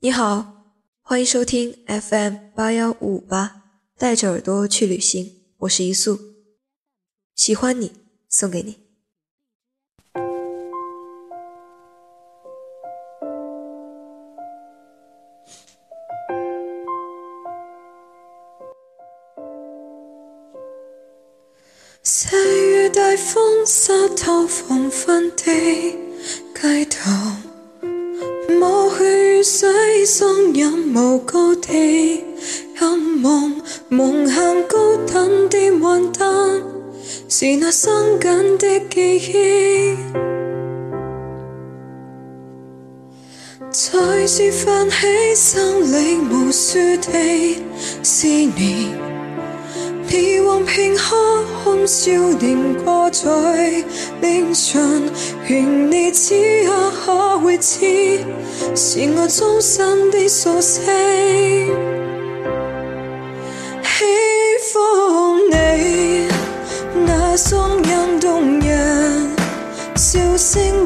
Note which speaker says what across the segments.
Speaker 1: 你好，欢迎收听 FM 八幺五八，带着耳朵去旅行，我是一素，喜欢你，送给你。
Speaker 2: 三月带风沙，透风帆的街头。深饮无高地，仰望望向高淡的云灯，是那生简的记忆，再次泛起心里无数的思念。以往片刻，欢笑年挂在脸上，愿你此刻可会知，是我衷心的所思。喜欢你那双眼动人，笑声。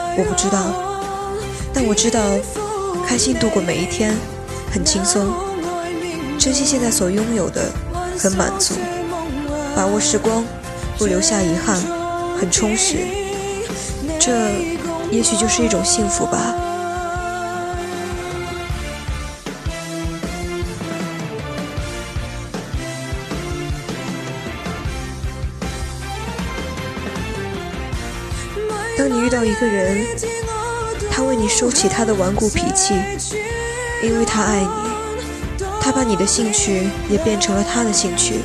Speaker 2: 我
Speaker 1: 不知道，但我知道，开心度过每一天，很轻松；珍惜现在所拥有的，很满足；把握时光，不留下遗憾，很充实。这也许就是一种幸福吧。当你遇到一个人，他为你收起他的顽固脾气，因为他爱你；他把你的兴趣也变成了他的兴趣，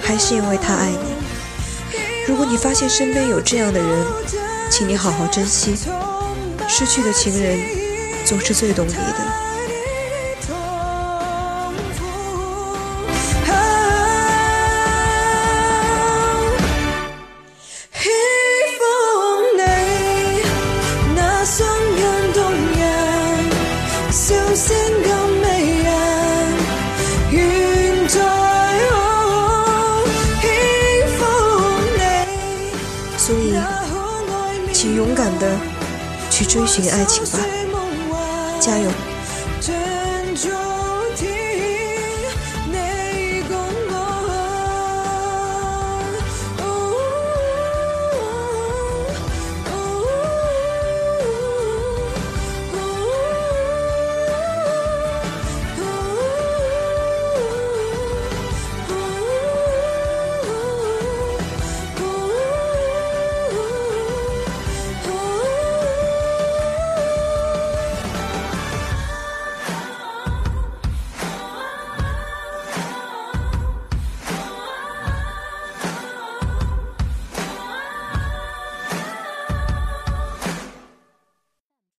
Speaker 1: 还是因为他爱你。如果你发现身边有这样的人，请你好好珍惜。失去的情人总是最懂你的。所以，请勇敢的去追寻爱情吧，加油！